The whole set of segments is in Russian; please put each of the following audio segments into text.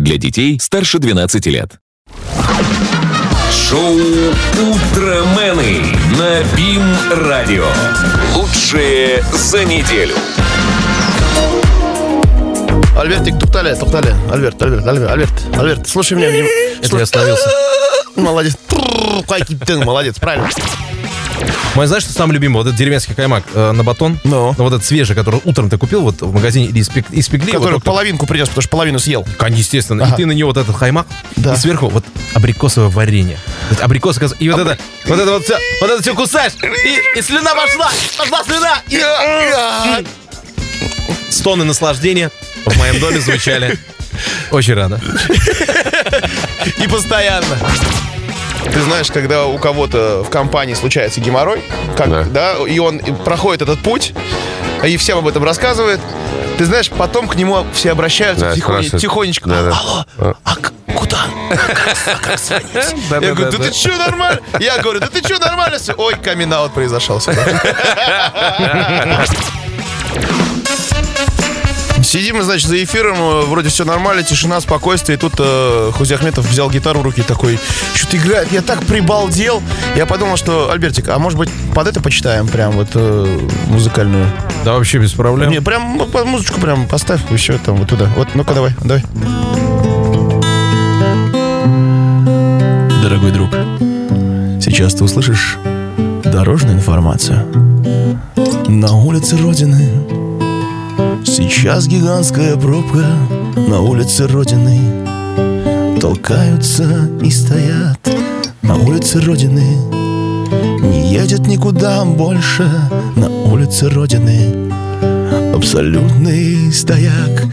Для детей старше 12 лет. Шоу «Утромены» на БИМ-радио. Лучшее за неделю. Альбертик, туктали, туктали. Альберт, Альберт, Альберт, Альберт, Альберт, слушай меня. Это слушай- я остановился. Молодец. Молодец, правильно. Мой, знаешь, что самый любимый? Вот этот деревенский каймак э, на батон. Ну. вот этот свежий, который утром ты купил вот в магазине или испек- испекли. Который вот, половинку принес, потому что половину съел. Конечно, естественно. Ага. И ты на него вот этот хаймак, Да. и сверху вот абрикосовое варенье. Вот абрикосы, и вот это, вот это вот все, вот это все кусаешь, и, и слюна пошла, пошла слюна, и стоны наслаждения в моем доме звучали. Очень рано. И постоянно. Ты знаешь, когда у кого-то в компании случается геморрой, как, да. и он проходит этот путь, и всем об этом рассказывает, ты знаешь, потом к нему все обращаются Да, спрашивают. тихонечко. Да, да. Алло, а к- куда? А как звонить? Я говорю, да ты что, нормально? Я говорю, да ты что, нормально? всё?» Ой, камин произошел. сегодня. Сидим, значит, за эфиром, э, вроде все нормально, тишина, спокойствие. И тут э, Хузи Ахметов взял гитару в руки такой, что-то играет. Я так прибалдел. Я подумал, что, Альбертик, а может быть, под это почитаем прям вот э, музыкальную? Да, вообще без проблем. Не, прям музычку прям поставь еще там вот туда. Вот, ну-ка давай, давай. Дорогой друг, сейчас ты услышишь дорожную информацию. На улице Родины Сейчас гигантская пробка на улице Родины Толкаются и стоят на улице Родины Не едет никуда больше на улице Родины Абсолютный стояк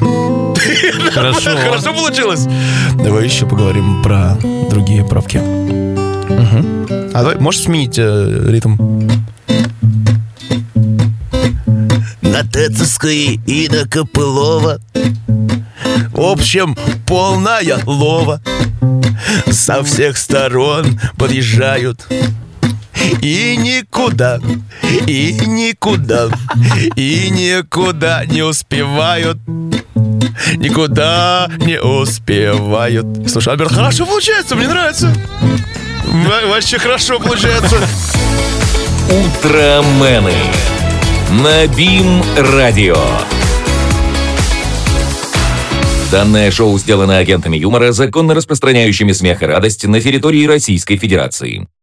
Хорошо. Хорошо получилось. Давай еще поговорим про другие пробки. А давай, можешь сменить э, ритм? На Тецовской и на Копылова. В общем, полная лова. Со всех сторон подъезжают. И никуда, и никуда, и никуда не успевают. Никуда не успевают. Слушай, Альберт, хорошо получается, мне нравится. Во- Вообще хорошо получается. «Утромены» на БИМ-радио. Данное шоу сделано агентами юмора, законно распространяющими смех и радость на территории Российской Федерации.